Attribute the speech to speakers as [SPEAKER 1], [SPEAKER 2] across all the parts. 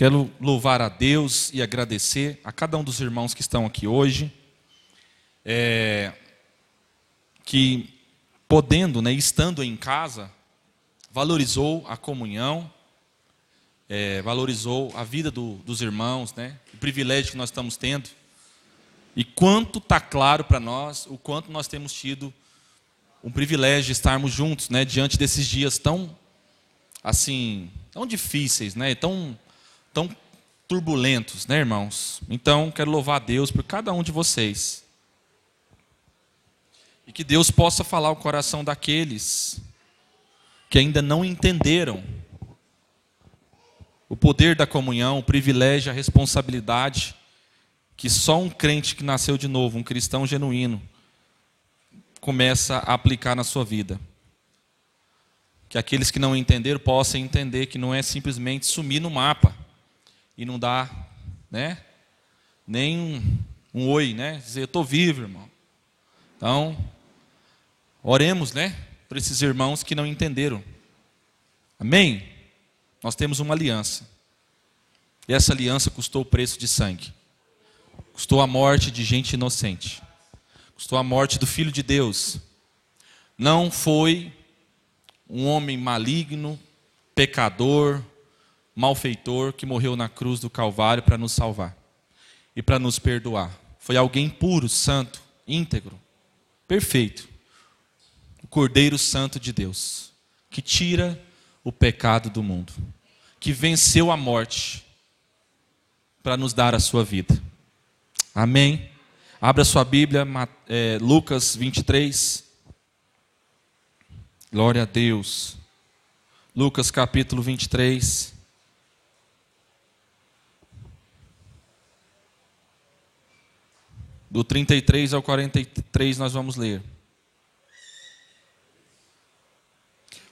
[SPEAKER 1] Quero louvar a Deus e agradecer a cada um dos irmãos que estão aqui hoje, é, que podendo, né, estando em casa, valorizou a comunhão, é, valorizou a vida do, dos irmãos, né, o privilégio que nós estamos tendo, e quanto está claro para nós, o quanto nós temos tido um privilégio de estarmos juntos, né, diante desses dias tão, assim, tão difíceis, né, tão, tão turbulentos, né, irmãos? Então, quero louvar a Deus por cada um de vocês. E que Deus possa falar o coração daqueles que ainda não entenderam o poder da comunhão, o privilégio, a responsabilidade que só um crente que nasceu de novo, um cristão genuíno, começa a aplicar na sua vida. Que aqueles que não entenderam possam entender que não é simplesmente sumir no mapa e não dar, né, nem um, um oi, né, dizer eu estou vivo, irmão. Então, oremos, né, para esses irmãos que não entenderam. Amém? Nós temos uma aliança. E essa aliança custou o preço de sangue. Custou a morte de gente inocente. Custou a morte do Filho de Deus. Não foi um homem maligno, pecador, malfeitor que morreu na cruz do Calvário para nos salvar e para nos perdoar. Foi alguém puro, santo, íntegro, perfeito. O Cordeiro Santo de Deus, que tira o pecado do mundo, que venceu a morte para nos dar a sua vida. Amém. Abra sua Bíblia, é, Lucas 23. Glória a Deus. Lucas capítulo 23. Do 33 ao 43 nós vamos ler.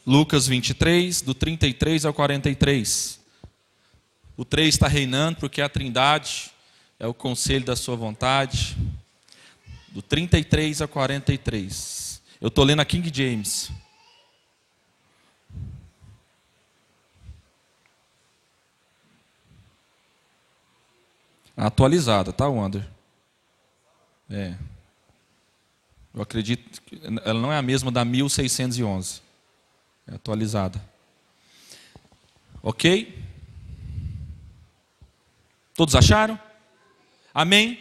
[SPEAKER 1] Lucas 23, do 33 ao 43. O 3 está reinando porque a Trindade é o conselho da sua vontade do 33 a 43. Eu estou lendo a King James. Atualizada, tá, Wander? É. Eu acredito que ela não é a mesma da 1611. É atualizada. Ok? Todos acharam? Amém?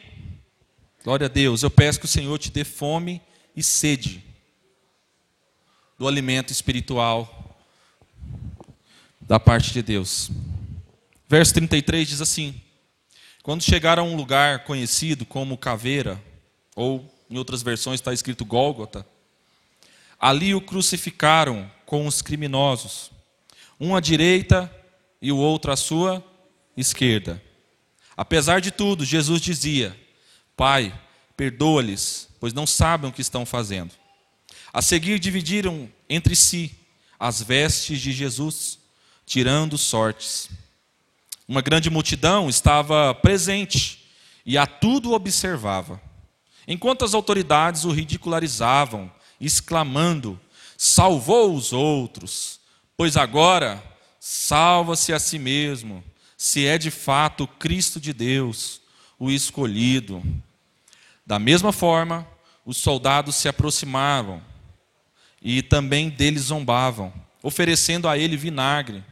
[SPEAKER 1] Glória a Deus. Eu peço que o Senhor te dê fome e sede do alimento espiritual da parte de Deus. Verso 33 diz assim: Quando chegaram a um lugar conhecido como Caveira, ou em outras versões está escrito Gólgota, ali o crucificaram com os criminosos, um à direita e o outro à sua esquerda. Apesar de tudo, Jesus dizia: Pai, perdoa-lhes, pois não sabem o que estão fazendo. A seguir, dividiram entre si as vestes de Jesus, tirando sortes. Uma grande multidão estava presente e a tudo observava. Enquanto as autoridades o ridicularizavam, exclamando: Salvou os outros, pois agora salva-se a si mesmo, se é de fato Cristo de Deus, o escolhido. Da mesma forma, os soldados se aproximavam e também deles zombavam, oferecendo a ele vinagre,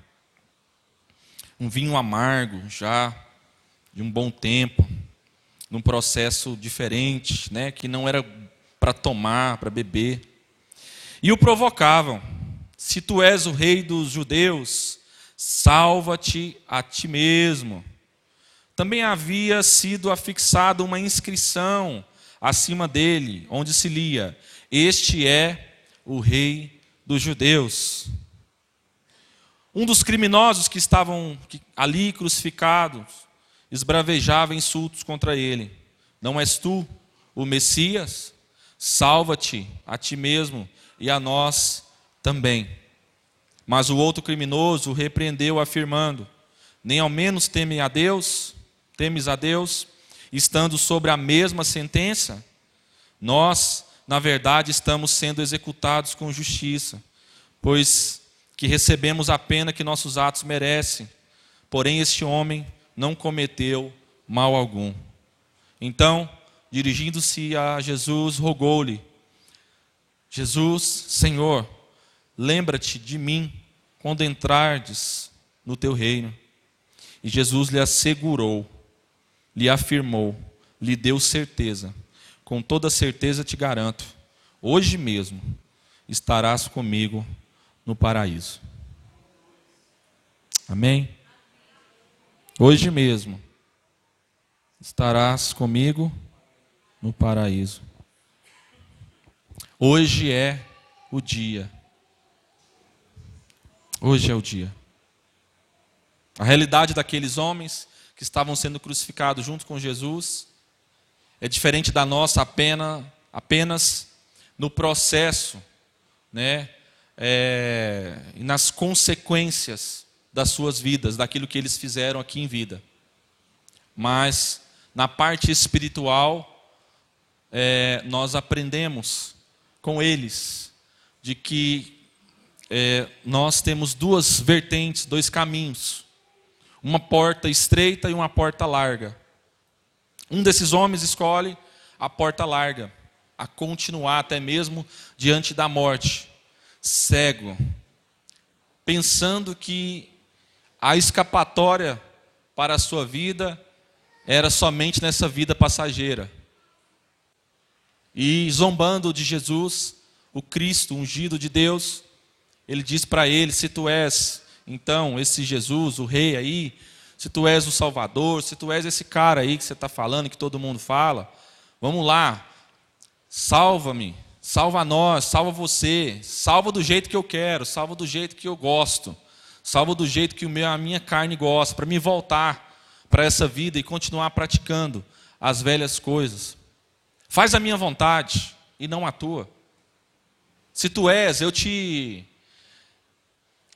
[SPEAKER 1] um vinho amargo, já de um bom tempo, num processo diferente, né, que não era para tomar, para beber. E o provocavam: se tu és o rei dos judeus, salva-te a ti mesmo também havia sido afixada uma inscrição acima dele, onde se lia: Este é o Rei dos Judeus. Um dos criminosos que estavam ali crucificados esbravejava insultos contra ele: Não és tu o Messias? Salva-te a ti mesmo e a nós também. Mas o outro criminoso o repreendeu, afirmando: Nem ao menos temem a Deus, temes a Deus, estando sobre a mesma sentença, nós, na verdade, estamos sendo executados com justiça, pois que recebemos a pena que nossos atos merecem, Porém, este homem não cometeu mal algum. Então, dirigindo-se a Jesus, rogou-lhe: Jesus, Senhor, lembra-te de mim quando entrardes no teu reino. E Jesus lhe assegurou, lhe afirmou, lhe deu certeza. Com toda certeza te garanto, hoje mesmo estarás comigo no paraíso. Amém? Hoje mesmo estarás comigo no paraíso. Hoje é o dia. Hoje é o dia. A realidade daqueles homens que estavam sendo crucificados junto com Jesus é diferente da nossa apenas, apenas no processo, né, é, nas consequências das suas vidas, daquilo que eles fizeram aqui em vida. Mas na parte espiritual, é, nós aprendemos com eles de que é, nós temos duas vertentes, dois caminhos uma porta estreita e uma porta larga. Um desses homens escolhe a porta larga, a continuar até mesmo diante da morte, cego, pensando que a escapatória para a sua vida era somente nessa vida passageira. E zombando de Jesus, o Cristo ungido de Deus, ele diz para ele: Se tu és então, esse Jesus, o rei aí, se tu és o Salvador, se tu és esse cara aí que você está falando, que todo mundo fala, vamos lá, salva-me, salva nós, salva você, salva do jeito que eu quero, salva do jeito que eu gosto, salva do jeito que a minha carne gosta, para me voltar para essa vida e continuar praticando as velhas coisas. Faz a minha vontade e não a tua. Se tu és, eu te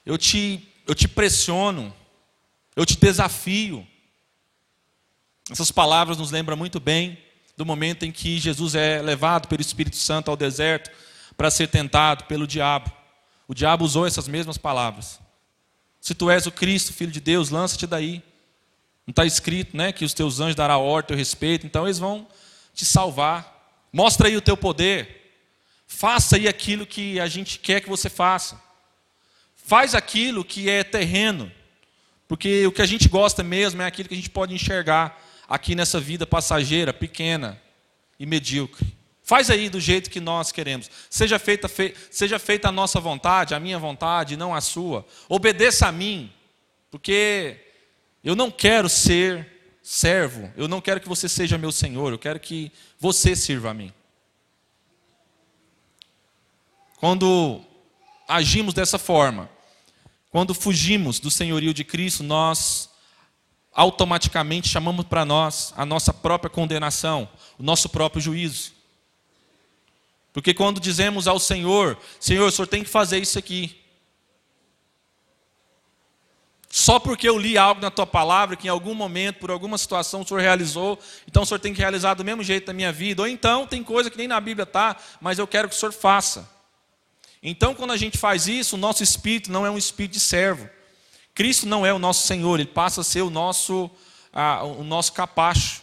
[SPEAKER 1] eu te eu te pressiono, eu te desafio. Essas palavras nos lembram muito bem do momento em que Jesus é levado pelo Espírito Santo ao deserto para ser tentado pelo diabo. O diabo usou essas mesmas palavras. Se tu és o Cristo, filho de Deus, lança-te daí. Não está escrito né, que os teus anjos darão ordem respeito, então eles vão te salvar. Mostra aí o teu poder. Faça aí aquilo que a gente quer que você faça. Faz aquilo que é terreno, porque o que a gente gosta mesmo é aquilo que a gente pode enxergar aqui nessa vida passageira, pequena e medíocre. Faz aí do jeito que nós queremos. Seja feita, fe... seja feita a nossa vontade, a minha vontade, não a sua. Obedeça a mim, porque eu não quero ser servo, eu não quero que você seja meu senhor, eu quero que você sirva a mim. Quando agimos dessa forma, quando fugimos do senhorio de Cristo, nós automaticamente chamamos para nós a nossa própria condenação, o nosso próprio juízo. Porque quando dizemos ao Senhor, Senhor, o Senhor tem que fazer isso aqui. Só porque eu li algo na tua palavra, que em algum momento, por alguma situação, o Senhor realizou, então o Senhor tem que realizar do mesmo jeito na minha vida. Ou então tem coisa que nem na Bíblia está, mas eu quero que o Senhor faça. Então, quando a gente faz isso, o nosso espírito não é um espírito de servo. Cristo não é o nosso Senhor, ele passa a ser o nosso, a, o nosso capacho.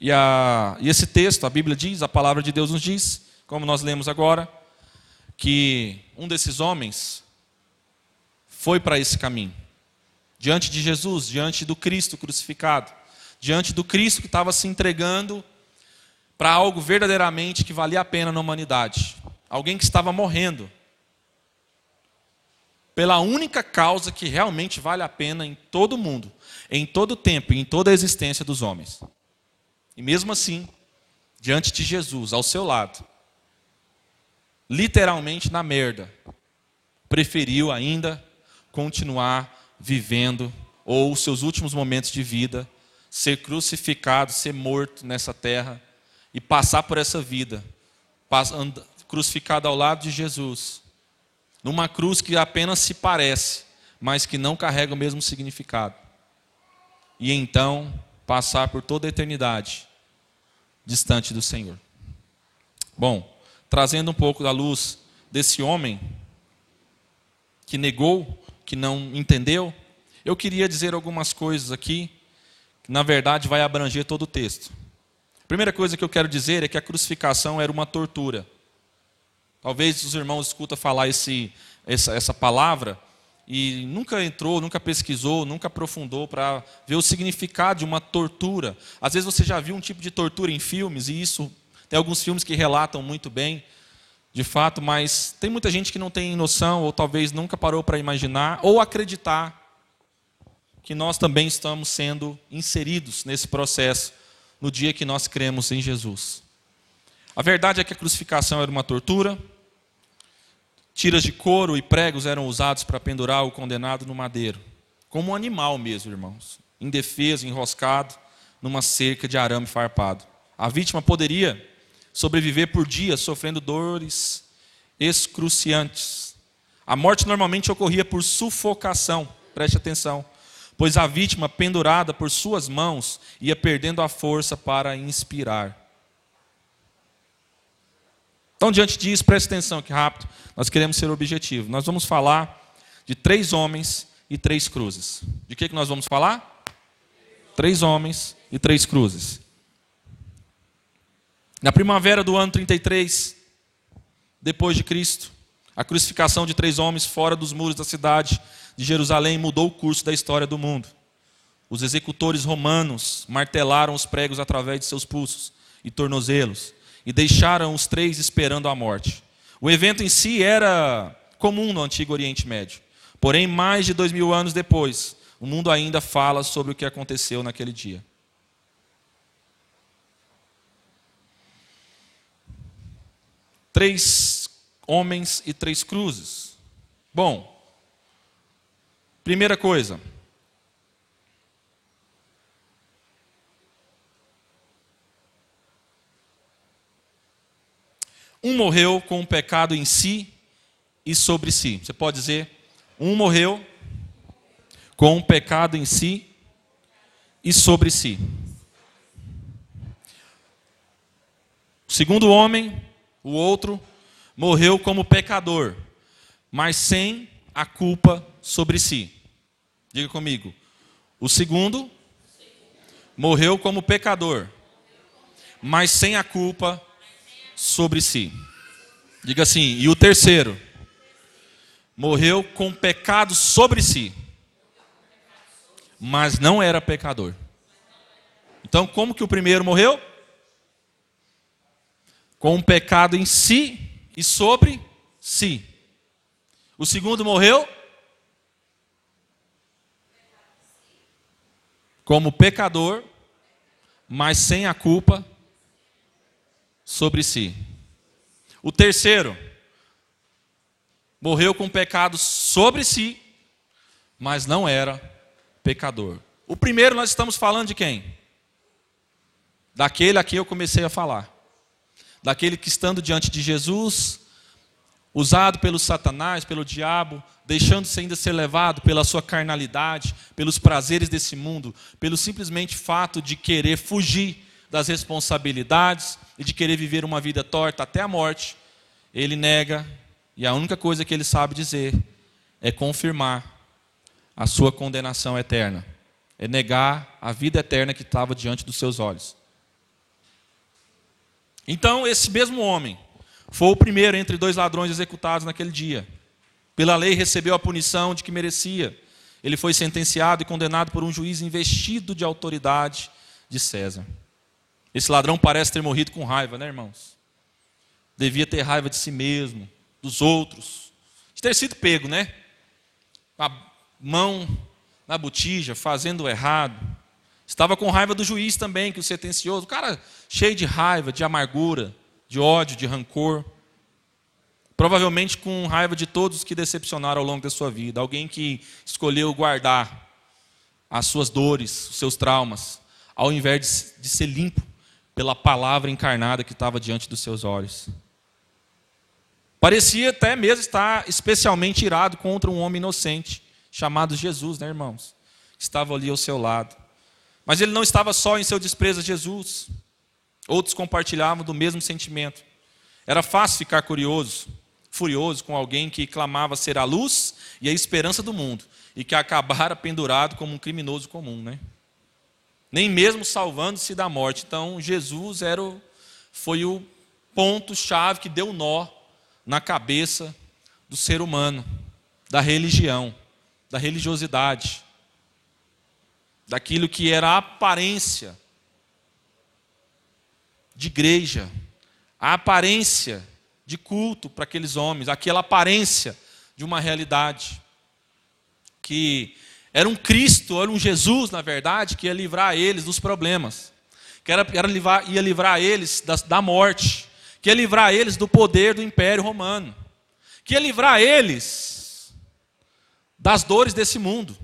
[SPEAKER 1] E, a, e esse texto, a Bíblia diz, a palavra de Deus nos diz, como nós lemos agora, que um desses homens foi para esse caminho, diante de Jesus, diante do Cristo crucificado, diante do Cristo que estava se entregando para algo verdadeiramente que valia a pena na humanidade. Alguém que estava morrendo. Pela única causa que realmente vale a pena em todo mundo, em todo o tempo e em toda a existência dos homens. E mesmo assim, diante de Jesus, ao seu lado, literalmente na merda, preferiu ainda continuar vivendo, ou seus últimos momentos de vida, ser crucificado, ser morto nessa terra e passar por essa vida, crucificado ao lado de Jesus, numa cruz que apenas se parece, mas que não carrega o mesmo significado. E então passar por toda a eternidade distante do Senhor. Bom, trazendo um pouco da luz desse homem que negou que não entendeu, eu queria dizer algumas coisas aqui, que na verdade vai abranger todo o texto. A primeira coisa que eu quero dizer é que a crucificação era uma tortura. Talvez os irmãos escutam falar esse, essa, essa palavra e nunca entrou, nunca pesquisou, nunca aprofundou para ver o significado de uma tortura. Às vezes você já viu um tipo de tortura em filmes, e isso tem alguns filmes que relatam muito bem, de fato, mas tem muita gente que não tem noção, ou talvez nunca parou para imaginar, ou acreditar que nós também estamos sendo inseridos nesse processo no dia que nós cremos em Jesus. A verdade é que a crucificação era uma tortura, Tiras de couro e pregos eram usados para pendurar o condenado no madeiro, como um animal mesmo, irmãos, indefeso, enroscado numa cerca de arame farpado. A vítima poderia sobreviver por dias sofrendo dores excruciantes. A morte normalmente ocorria por sufocação, preste atenção, pois a vítima, pendurada por suas mãos, ia perdendo a força para inspirar. Então, diante disso, preste atenção que rápido, nós queremos ser objetivo. Nós vamos falar de três homens e três cruzes. De que, que nós vamos falar? Três homens e três cruzes. Na primavera do ano 33, depois de Cristo, a crucificação de três homens fora dos muros da cidade de Jerusalém mudou o curso da história do mundo. Os executores romanos martelaram os pregos através de seus pulsos e tornozelos e deixaram os três esperando a morte. O evento em si era comum no Antigo Oriente Médio. Porém, mais de dois mil anos depois, o mundo ainda fala sobre o que aconteceu naquele dia. Três homens e três cruzes. Bom, primeira coisa, Um morreu com o pecado em si e sobre si. Você pode dizer, um morreu com o pecado em si e sobre si. O segundo homem, o outro, morreu como pecador, mas sem a culpa sobre si. Diga comigo. O segundo morreu como pecador, mas sem a culpa sobre si. Diga assim: e o terceiro morreu com pecado sobre si, mas não era pecador. Então, como que o primeiro morreu? Com um pecado em si e sobre si. O segundo morreu como pecador, mas sem a culpa sobre si. O terceiro morreu com pecado sobre si, mas não era pecador. O primeiro nós estamos falando de quem? Daquele a quem eu comecei a falar. Daquele que estando diante de Jesus, usado pelo Satanás, pelo diabo, deixando-se ainda ser levado pela sua carnalidade, pelos prazeres desse mundo, pelo simplesmente fato de querer fugir das responsabilidades e de querer viver uma vida torta até a morte, ele nega, e a única coisa que ele sabe dizer é confirmar a sua condenação eterna, é negar a vida eterna que estava diante dos seus olhos. Então, esse mesmo homem foi o primeiro entre dois ladrões executados naquele dia. Pela lei, recebeu a punição de que merecia. Ele foi sentenciado e condenado por um juiz investido de autoridade de César. Esse ladrão parece ter morrido com raiva, né, irmãos? Devia ter raiva de si mesmo, dos outros, de ter sido pego, né? A mão na botija, fazendo errado. Estava com raiva do juiz também, que o sentenciou. O cara cheio de raiva, de amargura, de ódio, de rancor. Provavelmente com raiva de todos que decepcionaram ao longo da sua vida. Alguém que escolheu guardar as suas dores, os seus traumas, ao invés de ser limpo pela palavra encarnada que estava diante dos seus olhos. Parecia até mesmo estar especialmente irado contra um homem inocente, chamado Jesus, né, irmãos? Estava ali ao seu lado. Mas ele não estava só em seu desprezo a Jesus. Outros compartilhavam do mesmo sentimento. Era fácil ficar curioso, furioso com alguém que clamava ser a luz e a esperança do mundo e que acabara pendurado como um criminoso comum, né? Nem mesmo salvando-se da morte. Então, Jesus era o, foi o ponto chave que deu nó na cabeça do ser humano, da religião, da religiosidade, daquilo que era a aparência de igreja, a aparência de culto para aqueles homens, aquela aparência de uma realidade que era um Cristo, era um Jesus, na verdade, que ia livrar eles dos problemas, que era, era livrar, ia livrar eles da, da morte, que ia livrar eles do poder do Império Romano, que ia livrar eles das dores desse mundo.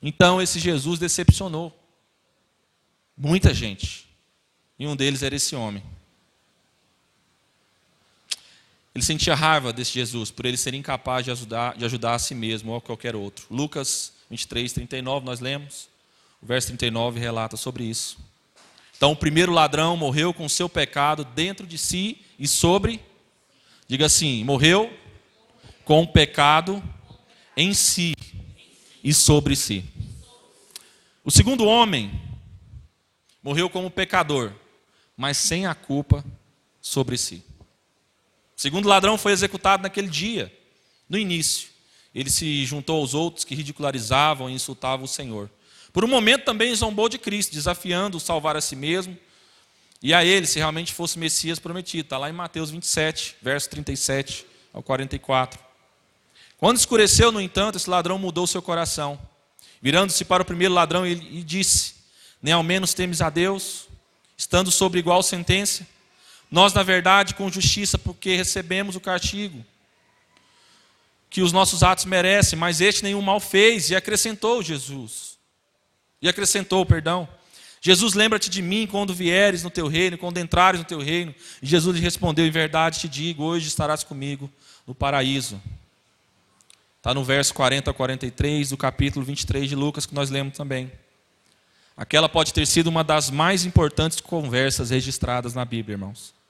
[SPEAKER 1] Então esse Jesus decepcionou muita gente. E um deles era esse homem. Ele sentia raiva desse Jesus por ele ser incapaz de ajudar, de ajudar a si mesmo ou a qualquer outro. Lucas 23, 39, nós lemos. O verso 39 relata sobre isso. Então, o primeiro ladrão morreu com seu pecado dentro de si e sobre. Diga assim: morreu com o pecado em si e sobre si. O segundo homem morreu como pecador, mas sem a culpa sobre si. O segundo ladrão foi executado naquele dia, no início. Ele se juntou aos outros que ridicularizavam e insultavam o Senhor. Por um momento também zombou de Cristo, desafiando-o salvar a si mesmo e a ele, se realmente fosse Messias prometido. Está lá em Mateus 27, verso 37 ao 44. Quando escureceu, no entanto, esse ladrão mudou seu coração. Virando-se para o primeiro ladrão, ele disse: Nem ao menos temes a Deus, estando sobre igual sentença? Nós, na verdade, com justiça, porque recebemos o castigo que os nossos atos merecem, mas este nenhum mal fez, e acrescentou Jesus. E acrescentou, perdão. Jesus, lembra-te de mim quando vieres no teu reino, quando entrares no teu reino. E Jesus lhe respondeu: Em verdade te digo, hoje estarás comigo no paraíso. Está no verso 40 a 43 do capítulo 23 de Lucas, que nós lemos também. Aquela pode ter sido uma das mais importantes conversas registradas na Bíblia, irmãos.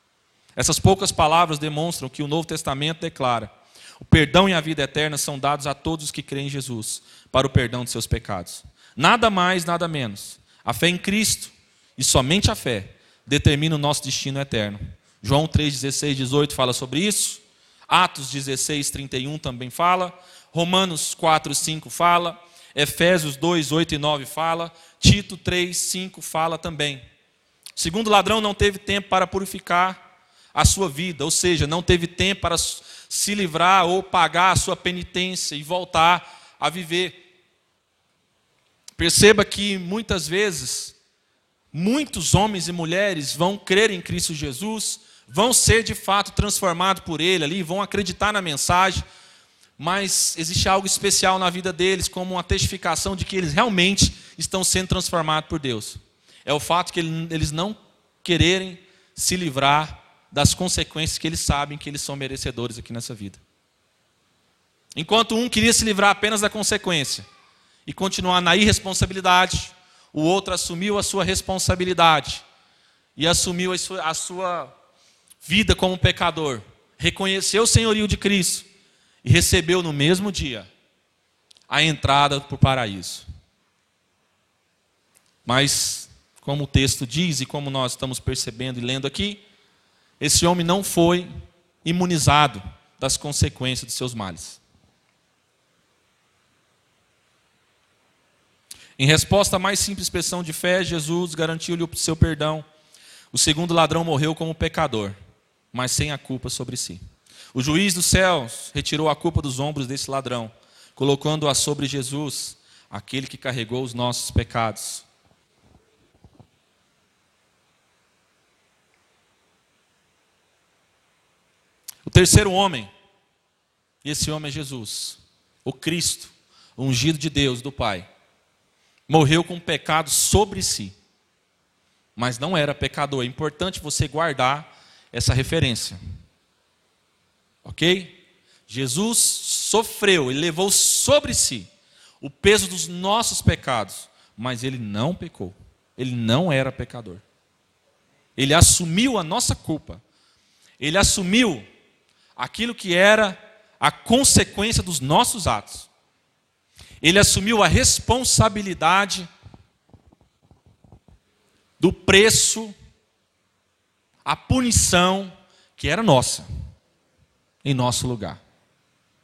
[SPEAKER 1] Essas poucas palavras demonstram que o Novo Testamento declara: o perdão e a vida eterna são dados a todos os que creem em Jesus, para o perdão de seus pecados. Nada mais, nada menos. A fé em Cristo, e somente a fé, determina o nosso destino eterno. João 3, 16, 18 fala sobre isso. Atos 16, 31 também fala. Romanos 4, 5 fala. Efésios 2, 8 e 9 fala. Tito 3, 5 fala também. Segundo ladrão não teve tempo para purificar a sua vida, ou seja, não teve tempo para se livrar ou pagar a sua penitência e voltar a viver. Perceba que muitas vezes, muitos homens e mulheres vão crer em Cristo Jesus, vão ser de fato transformados por Ele ali, vão acreditar na mensagem, mas existe algo especial na vida deles, como uma testificação de que eles realmente estão sendo transformados por Deus. É o fato que eles não quererem se livrar das consequências que eles sabem que eles são merecedores aqui nessa vida. Enquanto um queria se livrar apenas da consequência e continuar na irresponsabilidade, o outro assumiu a sua responsabilidade e assumiu a sua, a sua vida como pecador, reconheceu o senhorio de Cristo e recebeu no mesmo dia a entrada para o paraíso. Mas, como o texto diz e como nós estamos percebendo e lendo aqui, esse homem não foi imunizado das consequências de seus males. Em resposta à mais simples expressão de fé, Jesus garantiu-lhe o seu perdão. O segundo ladrão morreu como pecador, mas sem a culpa sobre si. O juiz dos céus retirou a culpa dos ombros desse ladrão, colocando-a sobre Jesus, aquele que carregou os nossos pecados. O terceiro homem, e esse homem é Jesus, o Cristo, ungido de Deus, do Pai, morreu com pecado sobre si, mas não era pecador. É importante você guardar essa referência. Ok? Jesus sofreu, ele levou sobre si o peso dos nossos pecados, mas ele não pecou. Ele não era pecador. Ele assumiu a nossa culpa. Ele assumiu aquilo que era a consequência dos nossos atos. Ele assumiu a responsabilidade do preço, a punição que era nossa, em nosso lugar.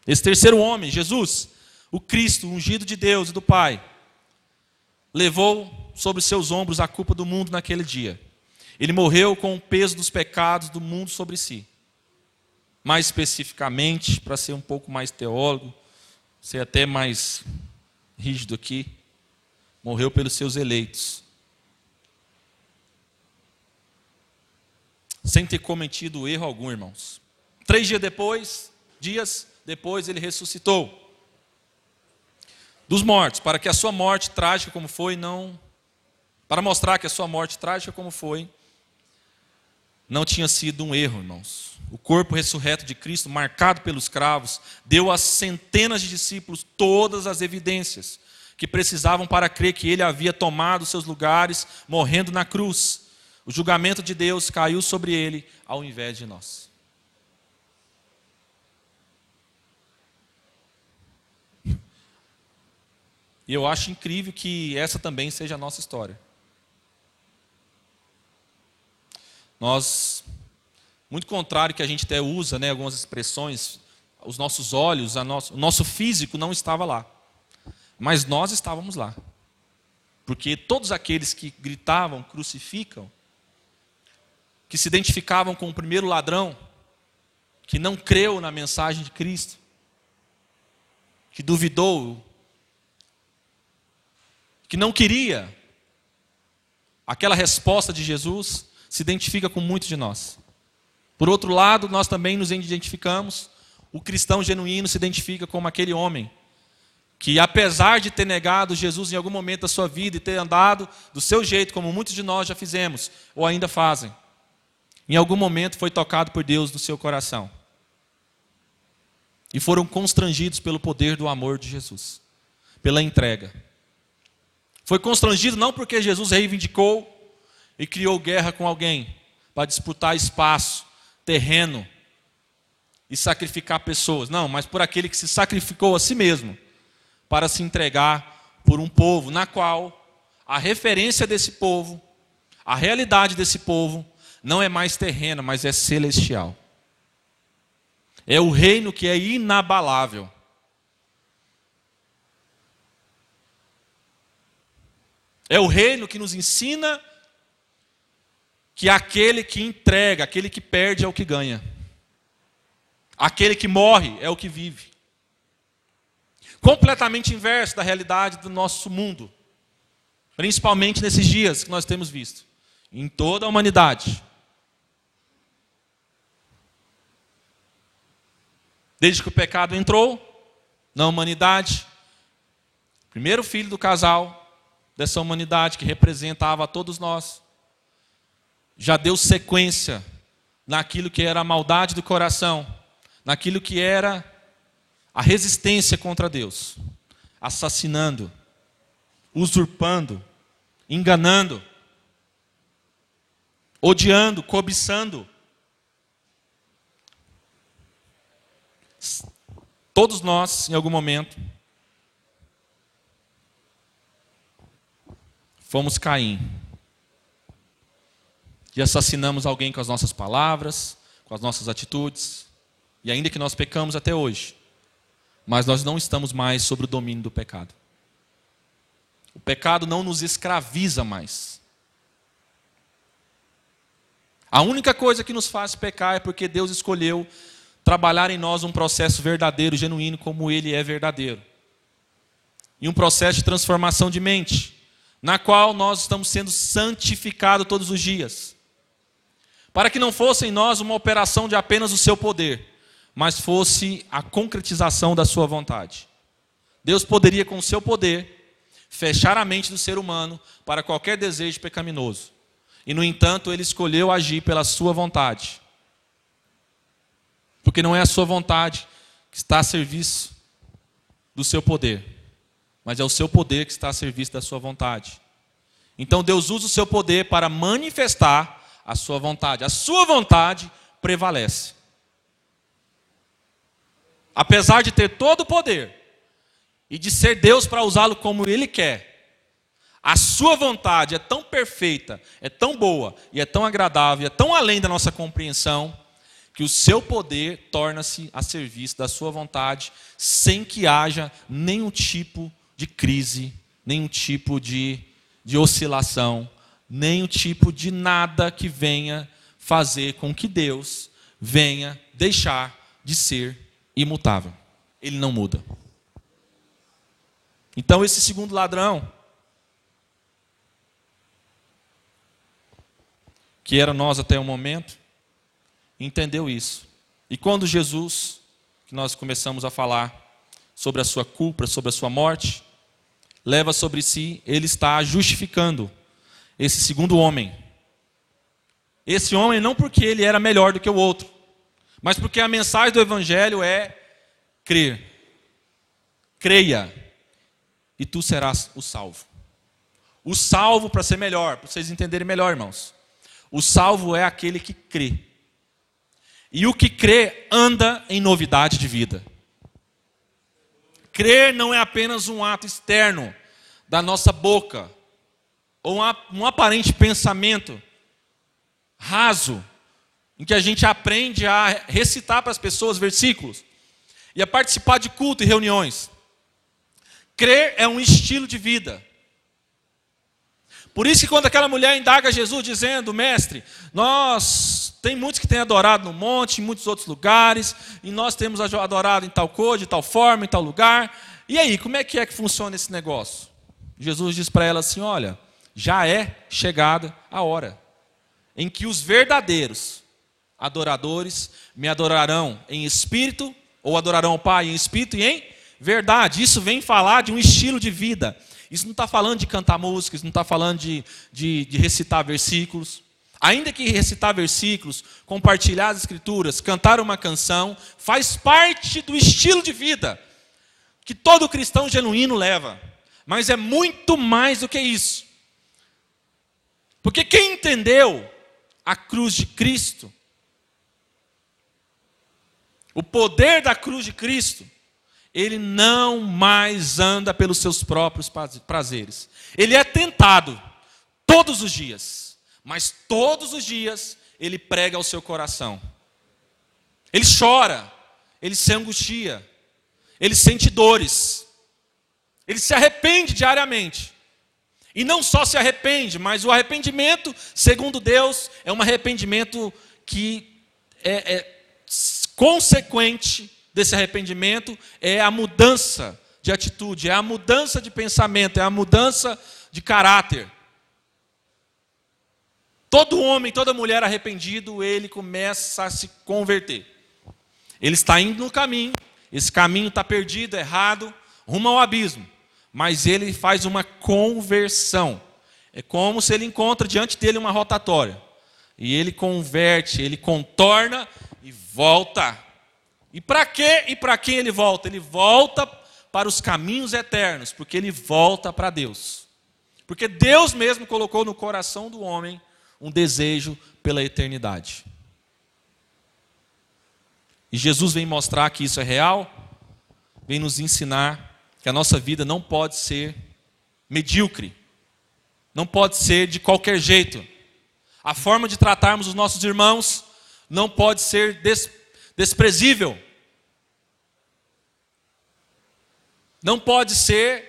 [SPEAKER 1] Esse terceiro homem, Jesus, o Cristo, ungido de Deus e do Pai, levou sobre seus ombros a culpa do mundo naquele dia. Ele morreu com o peso dos pecados do mundo sobre si. Mais especificamente, para ser um pouco mais teólogo, ser até mais rígido aqui, morreu pelos seus eleitos. Sem ter cometido erro algum, irmãos. Três dias depois, dias depois, ele ressuscitou dos mortos, para que a sua morte trágica como foi, não. Para mostrar que a sua morte trágica como foi, não tinha sido um erro, irmãos. O corpo ressurreto de Cristo, marcado pelos cravos, deu às centenas de discípulos todas as evidências que precisavam para crer que ele havia tomado seus lugares, morrendo na cruz. O julgamento de Deus caiu sobre ele ao invés de nós. E eu acho incrível que essa também seja a nossa história. Nós, muito contrário que a gente até usa, né, algumas expressões, os nossos olhos, nosso, o nosso físico não estava lá. Mas nós estávamos lá. Porque todos aqueles que gritavam, crucificam, que se identificavam com o primeiro ladrão, que não creu na mensagem de Cristo, que duvidou que não queria aquela resposta de Jesus, se identifica com muitos de nós. Por outro lado, nós também nos identificamos, o cristão genuíno se identifica como aquele homem que, apesar de ter negado Jesus em algum momento da sua vida e ter andado do seu jeito, como muitos de nós já fizemos ou ainda fazem, em algum momento foi tocado por Deus no seu coração. E foram constrangidos pelo poder do amor de Jesus, pela entrega. Foi constrangido não porque Jesus reivindicou e criou guerra com alguém para disputar espaço, terreno e sacrificar pessoas. Não, mas por aquele que se sacrificou a si mesmo para se entregar por um povo na qual a referência desse povo, a realidade desse povo não é mais terrena, mas é celestial. É o reino que é inabalável. É o reino que nos ensina que aquele que entrega, aquele que perde é o que ganha. Aquele que morre é o que vive. Completamente inverso da realidade do nosso mundo. Principalmente nesses dias que nós temos visto. Em toda a humanidade. Desde que o pecado entrou na humanidade, primeiro filho do casal dessa humanidade que representava a todos nós, já deu sequência naquilo que era a maldade do coração, naquilo que era a resistência contra Deus, assassinando, usurpando, enganando, odiando, cobiçando. Todos nós, em algum momento, fomos Caim. E assassinamos alguém com as nossas palavras, com as nossas atitudes, e ainda que nós pecamos até hoje, mas nós não estamos mais sob o domínio do pecado. O pecado não nos escraviza mais. A única coisa que nos faz pecar é porque Deus escolheu trabalhar em nós um processo verdadeiro, genuíno, como Ele é verdadeiro. E um processo de transformação de mente na qual nós estamos sendo santificados todos os dias. Para que não fosse em nós uma operação de apenas o seu poder, mas fosse a concretização da sua vontade. Deus poderia, com o seu poder, fechar a mente do ser humano para qualquer desejo pecaminoso. E, no entanto, ele escolheu agir pela sua vontade. Porque não é a sua vontade que está a serviço do seu poder mas é o seu poder que está a serviço da sua vontade. Então Deus usa o seu poder para manifestar a sua vontade. A sua vontade prevalece. apesar de ter todo o poder e de ser Deus para usá-lo como Ele quer, a sua vontade é tão perfeita, é tão boa e é tão agradável, é tão além da nossa compreensão, que o seu poder torna-se a serviço da sua vontade, sem que haja nenhum tipo de crise, nenhum tipo de, de oscilação, nenhum tipo de nada que venha fazer com que Deus venha deixar de ser imutável. Ele não muda. Então, esse segundo ladrão, que era nós até o momento, entendeu isso. E quando Jesus, que nós começamos a falar sobre a sua culpa, sobre a sua morte, leva sobre si, ele está justificando esse segundo homem. Esse homem não porque ele era melhor do que o outro, mas porque a mensagem do evangelho é crer. Creia e tu serás o salvo. O salvo para ser melhor, para vocês entenderem melhor, irmãos. O salvo é aquele que crê. E o que crê anda em novidade de vida. Crer não é apenas um ato externo da nossa boca, ou um aparente pensamento raso, em que a gente aprende a recitar para as pessoas versículos e a participar de culto e reuniões. Crer é um estilo de vida. Por isso que quando aquela mulher indaga Jesus dizendo, mestre, nós tem muitos que têm adorado no monte, em muitos outros lugares, e nós temos adorado em tal cor, de tal forma, em tal lugar. E aí, como é que é que funciona esse negócio? Jesus diz para ela assim: olha, já é chegada a hora em que os verdadeiros adoradores me adorarão em espírito, ou adorarão o Pai em espírito e em verdade. Isso vem falar de um estilo de vida. Isso não está falando de cantar músicas, não está falando de, de, de recitar versículos. Ainda que recitar versículos, compartilhar as escrituras, cantar uma canção, faz parte do estilo de vida que todo cristão genuíno leva. Mas é muito mais do que isso. Porque quem entendeu a cruz de Cristo, o poder da cruz de Cristo, ele não mais anda pelos seus próprios prazeres. Ele é tentado todos os dias, mas todos os dias ele prega ao seu coração. Ele chora, ele se angustia, ele sente dores, ele se arrepende diariamente. E não só se arrepende, mas o arrependimento, segundo Deus, é um arrependimento que é, é consequente desse arrependimento é a mudança de atitude, é a mudança de pensamento, é a mudança de caráter. Todo homem, toda mulher arrependido, ele começa a se converter. Ele está indo no caminho, esse caminho está perdido, errado, rumo ao abismo. Mas ele faz uma conversão. É como se ele encontra diante dele uma rotatória. E ele converte, ele contorna e volta e para quê e para quem ele volta? Ele volta para os caminhos eternos, porque ele volta para Deus. Porque Deus mesmo colocou no coração do homem um desejo pela eternidade. E Jesus vem mostrar que isso é real, vem nos ensinar que a nossa vida não pode ser medíocre, não pode ser de qualquer jeito. A forma de tratarmos os nossos irmãos não pode ser des desprezível. Não pode ser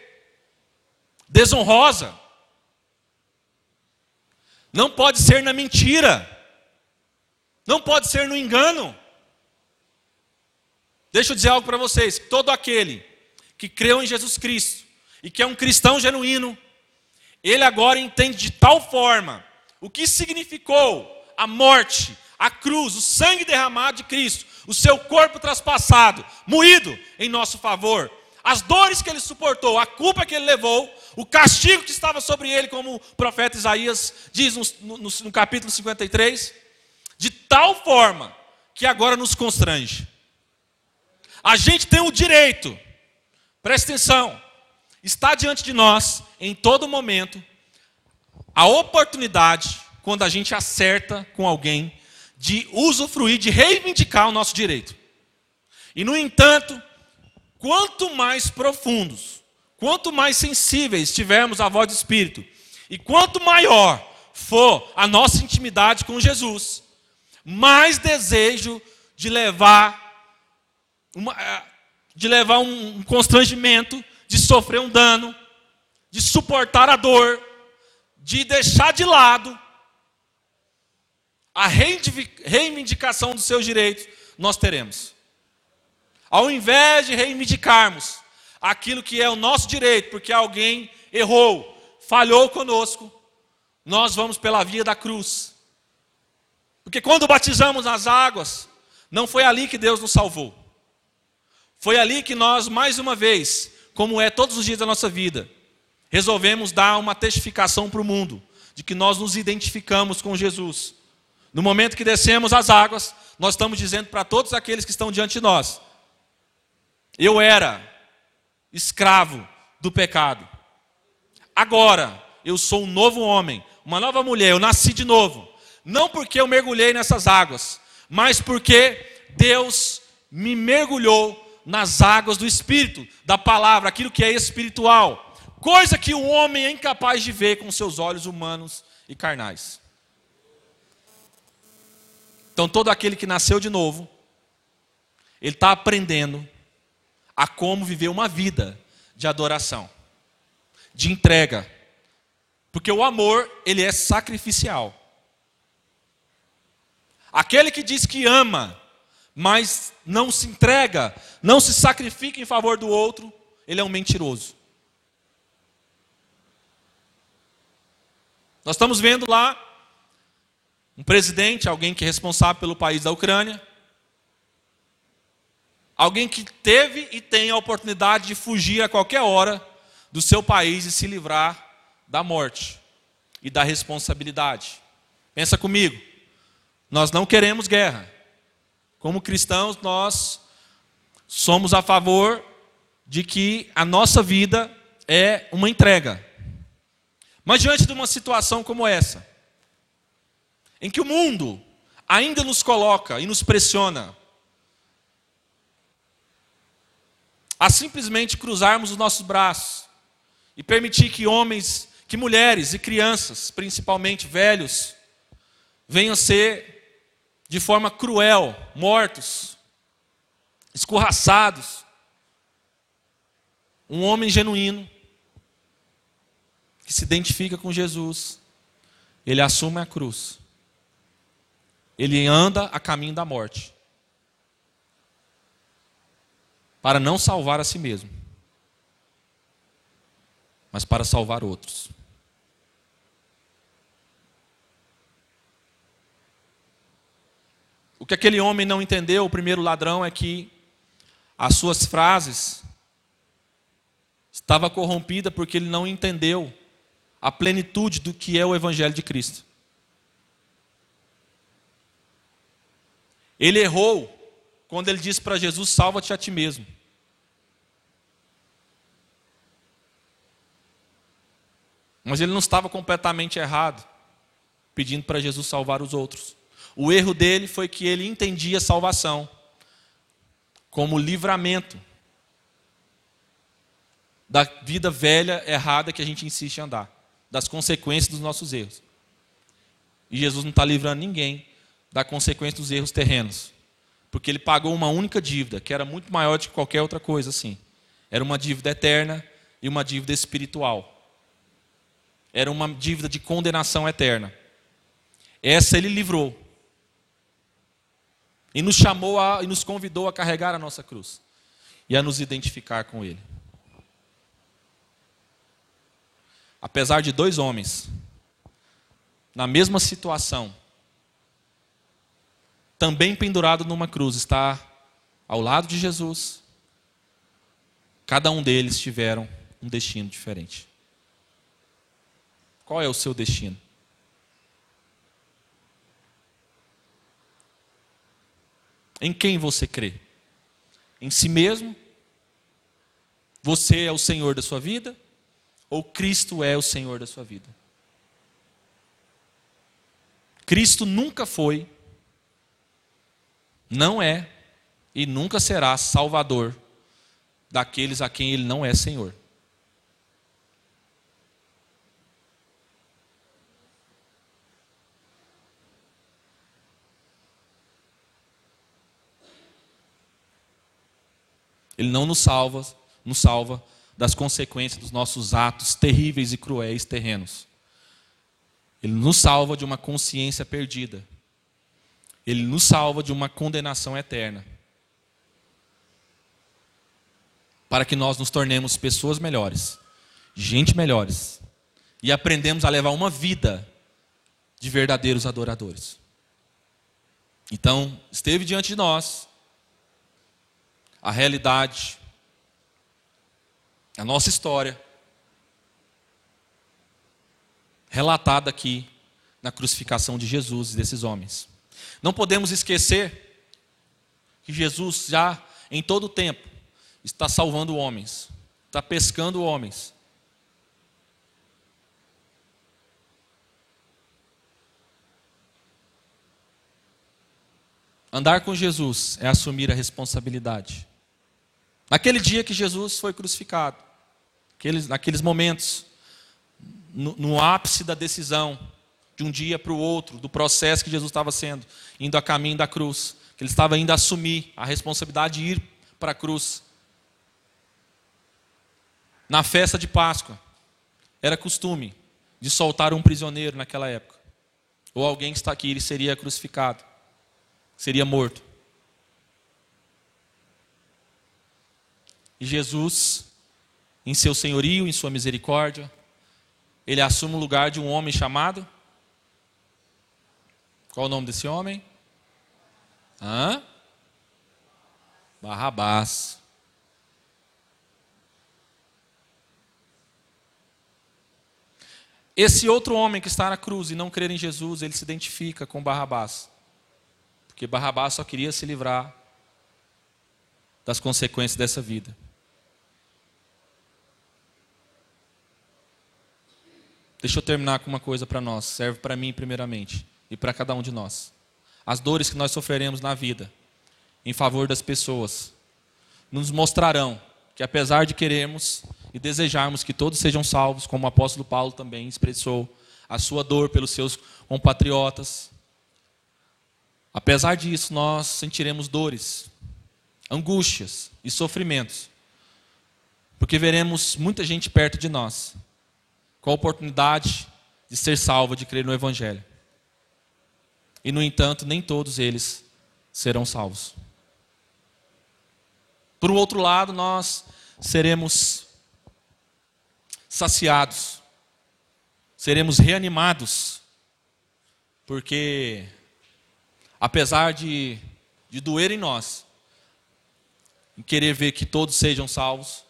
[SPEAKER 1] desonrosa. Não pode ser na mentira. Não pode ser no engano. Deixa eu dizer algo para vocês: todo aquele que creu em Jesus Cristo e que é um cristão genuíno, ele agora entende de tal forma o que significou a morte, a cruz, o sangue derramado de Cristo, o seu corpo traspassado, moído em nosso favor, as dores que ele suportou, a culpa que ele levou, o castigo que estava sobre ele, como o profeta Isaías diz no, no, no capítulo 53, de tal forma que agora nos constrange. A gente tem o direito, presta atenção, está diante de nós, em todo momento, a oportunidade, quando a gente acerta com alguém, de usufruir, de reivindicar o nosso direito. E no entanto, quanto mais profundos, quanto mais sensíveis tivermos à voz do Espírito, e quanto maior for a nossa intimidade com Jesus, mais desejo de levar uma, de levar um constrangimento, de sofrer um dano, de suportar a dor, de deixar de lado a reivindicação dos seus direitos, nós teremos. Ao invés de reivindicarmos aquilo que é o nosso direito, porque alguém errou, falhou conosco, nós vamos pela via da cruz. Porque quando batizamos nas águas, não foi ali que Deus nos salvou. Foi ali que nós, mais uma vez, como é todos os dias da nossa vida, resolvemos dar uma testificação para o mundo de que nós nos identificamos com Jesus. No momento que descemos as águas, nós estamos dizendo para todos aqueles que estão diante de nós: eu era escravo do pecado. Agora eu sou um novo homem, uma nova mulher, eu nasci de novo. Não porque eu mergulhei nessas águas, mas porque Deus me mergulhou nas águas do Espírito, da palavra, aquilo que é espiritual, coisa que o homem é incapaz de ver com seus olhos humanos e carnais. Então, todo aquele que nasceu de novo, ele está aprendendo a como viver uma vida de adoração, de entrega, porque o amor, ele é sacrificial. Aquele que diz que ama, mas não se entrega, não se sacrifica em favor do outro, ele é um mentiroso. Nós estamos vendo lá um presidente, alguém que é responsável pelo país da Ucrânia, alguém que teve e tem a oportunidade de fugir a qualquer hora do seu país e se livrar da morte e da responsabilidade. Pensa comigo, nós não queremos guerra. Como cristãos, nós somos a favor de que a nossa vida é uma entrega. Mas diante de uma situação como essa, em que o mundo ainda nos coloca e nos pressiona a simplesmente cruzarmos os nossos braços e permitir que homens, que mulheres e crianças, principalmente velhos, venham ser de forma cruel, mortos, escorraçados. Um homem genuíno, que se identifica com Jesus, ele assume a cruz, ele anda a caminho da morte, para não salvar a si mesmo, mas para salvar outros. O que aquele homem não entendeu, o primeiro ladrão, é que as suas frases estava corrompida porque ele não entendeu a plenitude do que é o evangelho de Cristo. Ele errou quando ele disse para Jesus: "Salva-te a ti mesmo". Mas ele não estava completamente errado, pedindo para Jesus salvar os outros. O erro dele foi que ele entendia salvação como livramento da vida velha, errada que a gente insiste em andar, das consequências dos nossos erros. E Jesus não está livrando ninguém da consequência dos erros terrenos, porque ele pagou uma única dívida, que era muito maior do que qualquer outra coisa assim. Era uma dívida eterna e uma dívida espiritual. Era uma dívida de condenação eterna. Essa ele livrou. E nos chamou a, e nos convidou a carregar a nossa cruz e a nos identificar com Ele. Apesar de dois homens, na mesma situação, também pendurado numa cruz, está ao lado de Jesus, cada um deles tiveram um destino diferente. Qual é o seu destino? Em quem você crê? Em si mesmo? Você é o Senhor da sua vida? Ou Cristo é o Senhor da sua vida? Cristo nunca foi, não é e nunca será salvador daqueles a quem ele não é Senhor. Ele não nos salva, nos salva das consequências dos nossos atos terríveis e cruéis terrenos. Ele nos salva de uma consciência perdida. Ele nos salva de uma condenação eterna. Para que nós nos tornemos pessoas melhores, gente melhores, e aprendemos a levar uma vida de verdadeiros adoradores. Então, esteve diante de nós a realidade, a nossa história, relatada aqui na crucificação de Jesus e desses homens. Não podemos esquecer que Jesus já em todo o tempo está salvando homens, está pescando homens. Andar com Jesus é assumir a responsabilidade. Naquele dia que Jesus foi crucificado, aqueles, naqueles momentos, no, no ápice da decisão, de um dia para o outro, do processo que Jesus estava sendo, indo a caminho da cruz, que ele estava indo assumir a responsabilidade de ir para a cruz. Na festa de Páscoa, era costume de soltar um prisioneiro naquela época, ou alguém que está aqui, ele seria crucificado, seria morto. E Jesus, em seu senhorio, em sua misericórdia, ele assume o lugar de um homem chamado. Qual o nome desse homem? Hã? Barrabás. Esse outro homem que está na cruz e não crer em Jesus, ele se identifica com Barrabás. Porque Barrabás só queria se livrar das consequências dessa vida. Deixa eu terminar com uma coisa para nós, serve para mim primeiramente e para cada um de nós. As dores que nós sofreremos na vida em favor das pessoas nos mostrarão que apesar de queremos e desejarmos que todos sejam salvos, como o apóstolo Paulo também expressou a sua dor pelos seus compatriotas, apesar disso nós sentiremos dores, angústias e sofrimentos, porque veremos muita gente perto de nós com a oportunidade de ser salvo, de crer no Evangelho. E, no entanto, nem todos eles serão salvos. Por outro lado, nós seremos saciados, seremos reanimados, porque, apesar de, de doer em nós, em querer ver que todos sejam salvos,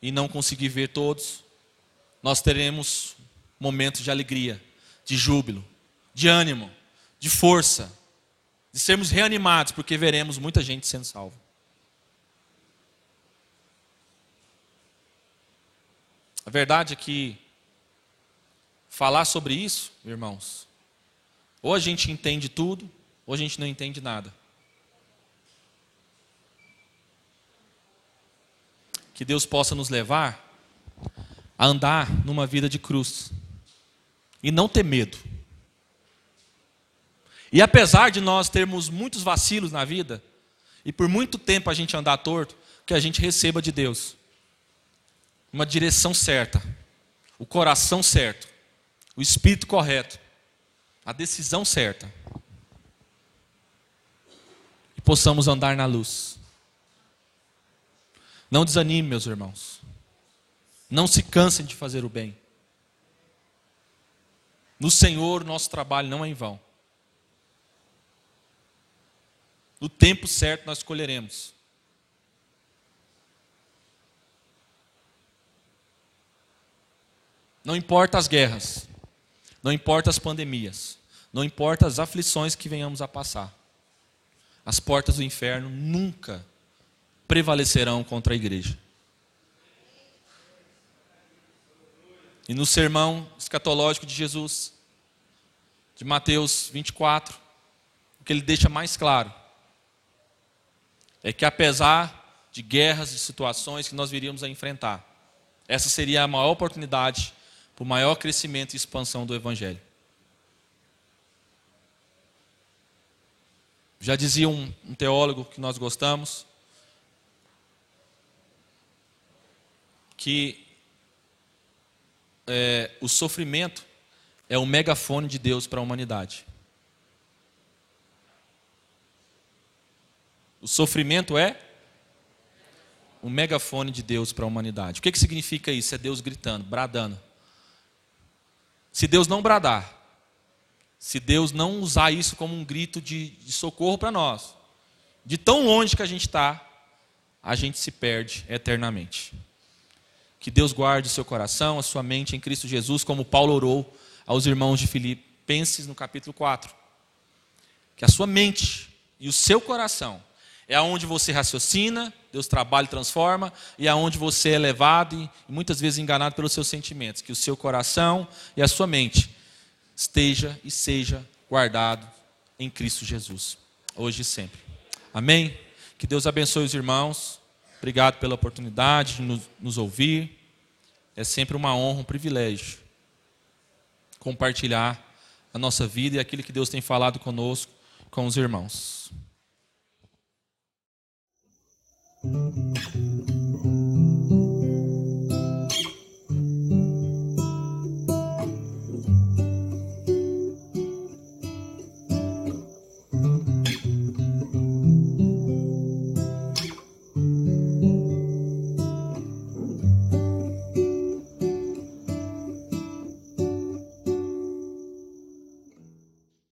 [SPEAKER 1] e não conseguir ver todos, nós teremos momentos de alegria, de júbilo, de ânimo, de força, de sermos reanimados, porque veremos muita gente sendo salva. A verdade é que falar sobre isso, irmãos, ou a gente entende tudo, ou a gente não entende nada. Que Deus possa nos levar a andar numa vida de cruz e não ter medo. E apesar de nós termos muitos vacilos na vida, e por muito tempo a gente andar torto, que a gente receba de Deus uma direção certa, o coração certo, o espírito correto, a decisão certa. E possamos andar na luz. Não desanime, meus irmãos. Não se cansem de fazer o bem. No Senhor, nosso trabalho não é em vão. No tempo certo, nós escolheremos. Não importa as guerras, não importa as pandemias, não importa as aflições que venhamos a passar, as portas do inferno nunca prevalecerão contra a igreja. E no sermão escatológico de Jesus, de Mateus 24, o que ele deixa mais claro é que apesar de guerras e situações que nós viríamos a enfrentar, essa seria a maior oportunidade para o maior crescimento e expansão do Evangelho. Já dizia um, um teólogo que nós gostamos, que é, o sofrimento é o megafone de Deus para a humanidade. O sofrimento é o megafone de Deus para a humanidade. O que, que significa isso? É Deus gritando, bradando. Se Deus não bradar, se Deus não usar isso como um grito de, de socorro para nós, de tão longe que a gente está, a gente se perde eternamente. Que Deus guarde o seu coração, a sua mente em Cristo Jesus, como Paulo orou aos irmãos de Filipenses no capítulo 4. Que a sua mente e o seu coração é aonde você raciocina, Deus trabalha e transforma, e aonde você é levado e muitas vezes enganado pelos seus sentimentos. Que o seu coração e a sua mente esteja e seja guardado em Cristo Jesus, hoje e sempre. Amém? Que Deus abençoe os irmãos. Obrigado pela oportunidade de nos, nos ouvir. É sempre uma honra, um privilégio compartilhar a nossa vida e aquilo que Deus tem falado conosco, com os irmãos.